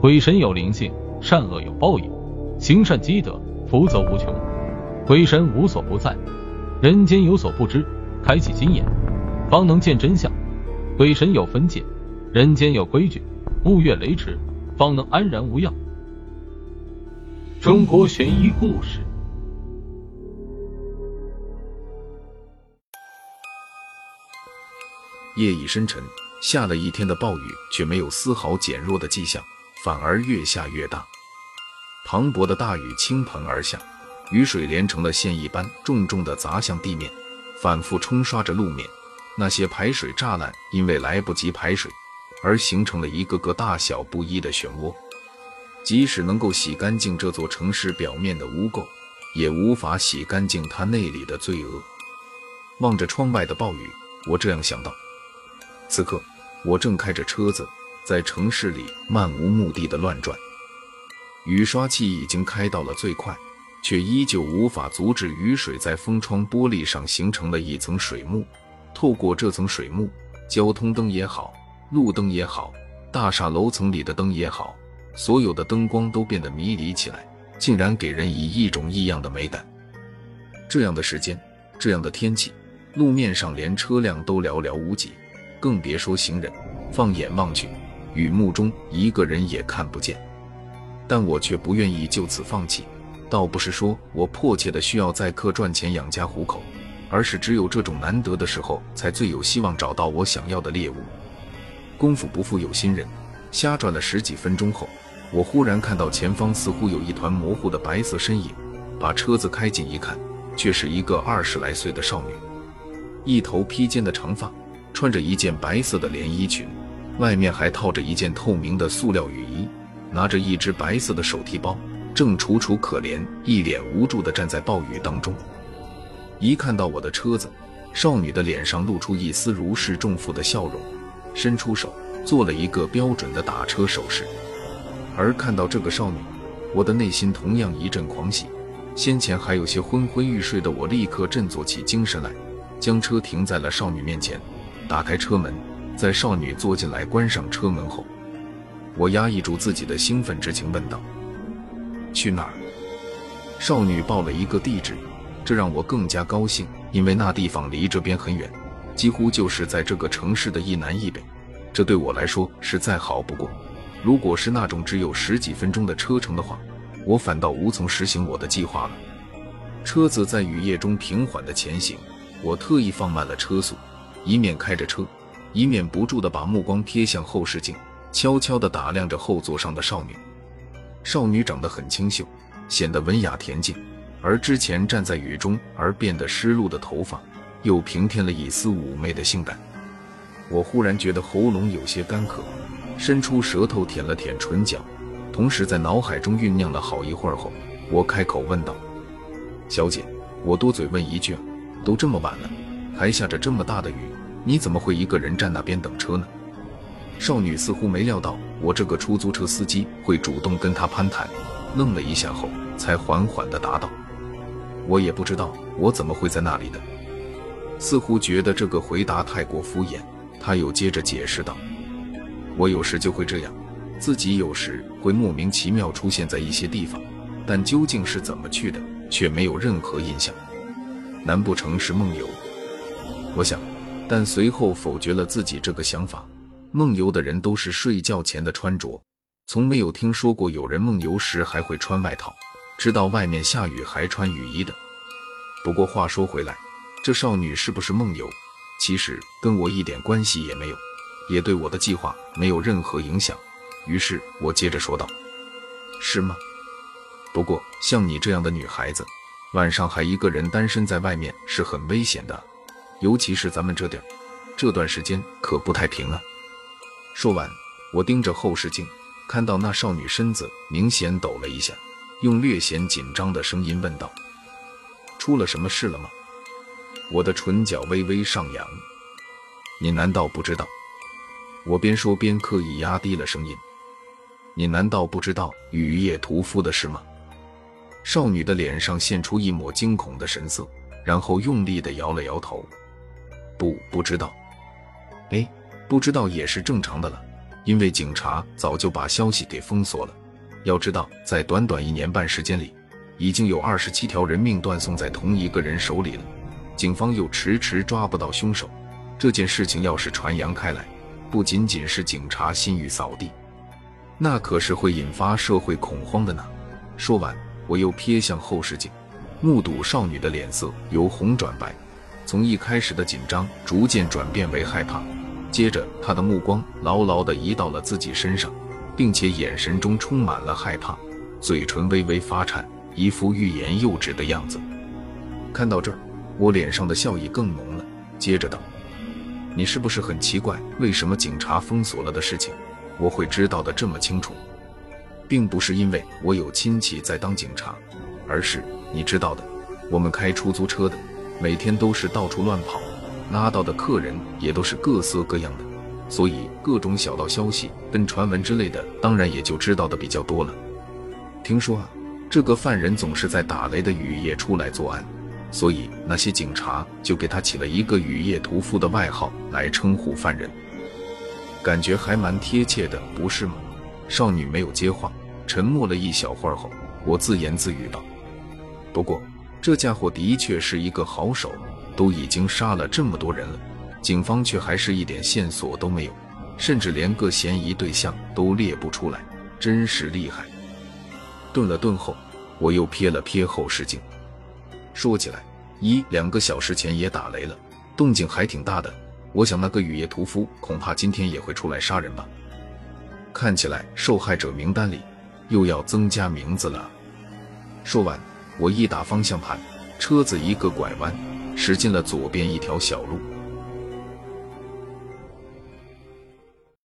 鬼神有灵性，善恶有报应，行善积德，福泽无穷。鬼神无所不在，人间有所不知，开启心眼，方能见真相。鬼神有分界，人间有规矩，勿越雷池，方能安然无恙。中国悬疑故事。夜已深沉，下了一天的暴雨却没有丝毫减弱的迹象，反而越下越大。磅礴的大雨倾盆而下，雨水连成了线一般重重的砸向地面，反复冲刷着路面。那些排水栅栏因为来不及排水，而形成了一个个大小不一的漩涡。即使能够洗干净这座城市表面的污垢，也无法洗干净它内里的罪恶。望着窗外的暴雨，我这样想到。此刻，我正开着车子在城市里漫无目的的乱转。雨刷器已经开到了最快，却依旧无法阻止雨水在风窗玻璃上形成了一层水幕。透过这层水幕，交通灯也好，路灯也好，大厦楼层里的灯也好，所有的灯光都变得迷离起来，竟然给人以一种异样的美感。这样的时间，这样的天气，路面上连车辆都寥寥无几。更别说行人，放眼望去，雨幕中一个人也看不见。但我却不愿意就此放弃。倒不是说我迫切的需要载客赚钱养家糊口，而是只有这种难得的时候，才最有希望找到我想要的猎物。功夫不负有心人，瞎转了十几分钟后，我忽然看到前方似乎有一团模糊的白色身影。把车子开近一看，却是一个二十来岁的少女，一头披肩的长发。穿着一件白色的连衣裙，外面还套着一件透明的塑料雨衣，拿着一只白色的手提包，正楚楚可怜、一脸无助地站在暴雨当中。一看到我的车子，少女的脸上露出一丝如释重负的笑容，伸出手做了一个标准的打车手势。而看到这个少女，我的内心同样一阵狂喜。先前还有些昏昏欲睡的我，立刻振作起精神来，将车停在了少女面前。打开车门，在少女坐进来、关上车门后，我压抑住自己的兴奋之情，问道：“去哪儿？”少女报了一个地址，这让我更加高兴，因为那地方离这边很远，几乎就是在这个城市的一南一北，这对我来说是再好不过。如果是那种只有十几分钟的车程的话，我反倒无从实行我的计划了。车子在雨夜中平缓的前行，我特意放慢了车速。一面开着车，一面不住地把目光贴向后视镜，悄悄地打量着后座上的少女。少女长得很清秀，显得文雅恬静，而之前站在雨中而变得湿漉的头发，又平添了一丝妩媚的性感。我忽然觉得喉咙有些干渴，伸出舌头舔了舔唇角，同时在脑海中酝酿了好一会儿后，我开口问道：“小姐，我多嘴问一句，都这么晚了。”还下着这么大的雨，你怎么会一个人站那边等车呢？少女似乎没料到我这个出租车司机会主动跟她攀谈，愣了一下后，才缓缓地答道：“我也不知道我怎么会在那里的。”似乎觉得这个回答太过敷衍，她又接着解释道：“我有时就会这样，自己有时会莫名其妙出现在一些地方，但究竟是怎么去的，却没有任何印象。难不成是梦游？”我想，但随后否决了自己这个想法。梦游的人都是睡觉前的穿着，从没有听说过有人梦游时还会穿外套，知道外面下雨还穿雨衣的。不过话说回来，这少女是不是梦游，其实跟我一点关系也没有，也对我的计划没有任何影响。于是我接着说道：“是吗？不过像你这样的女孩子，晚上还一个人单身在外面是很危险的。”尤其是咱们这地儿，这段时间可不太平啊。说完，我盯着后视镜，看到那少女身子明显抖了一下，用略显紧张的声音问道：“出了什么事了吗？”我的唇角微微上扬。你难道不知道？我边说边刻意压低了声音。你难道不知道雨夜屠夫的事吗？少女的脸上现出一抹惊恐的神色，然后用力地摇了摇头。不，不知道。哎，不知道也是正常的了。因为警察早就把消息给封锁了。要知道，在短短一年半时间里，已经有二十七条人命断送在同一个人手里了，警方又迟迟抓不到凶手。这件事情要是传扬开来，不仅仅是警察心欲扫地，那可是会引发社会恐慌的呢。说完，我又瞥向后视镜，目睹少女的脸色由红转白，从一开始的紧张逐渐转变为害怕，接着他的目光牢牢地移到了自己身上，并且眼神中充满了害怕，嘴唇微微发颤，一副欲言又止的样子。看到这儿，我脸上的笑意更浓了，接着道。你是不是很奇怪，为什么警察封锁了的事情，我会知道的这么清楚？并不是因为我有亲戚在当警察，而是你知道的，我们开出租车的，每天都是到处乱跑，拉到的客人也都是各色各样的，所以各种小道消息跟传闻之类的，当然也就知道的比较多了。听说啊，这个犯人总是在打雷的雨夜出来作案。所以那些警察就给他起了一个“雨夜屠夫”的外号来称呼犯人，感觉还蛮贴切的，不是吗？少女没有接话，沉默了一小会儿后，我自言自语道：“不过这家伙的确是一个好手，都已经杀了这么多人了，警方却还是一点线索都没有，甚至连个嫌疑对象都列不出来，真是厉害。”顿了顿后，我又瞥了瞥后视镜。说起来，一两个小时前也打雷了，动静还挺大的。我想那个雨夜屠夫恐怕今天也会出来杀人吧？看起来受害者名单里又要增加名字了。说完，我一打方向盘，车子一个拐弯，驶进了左边一条小路。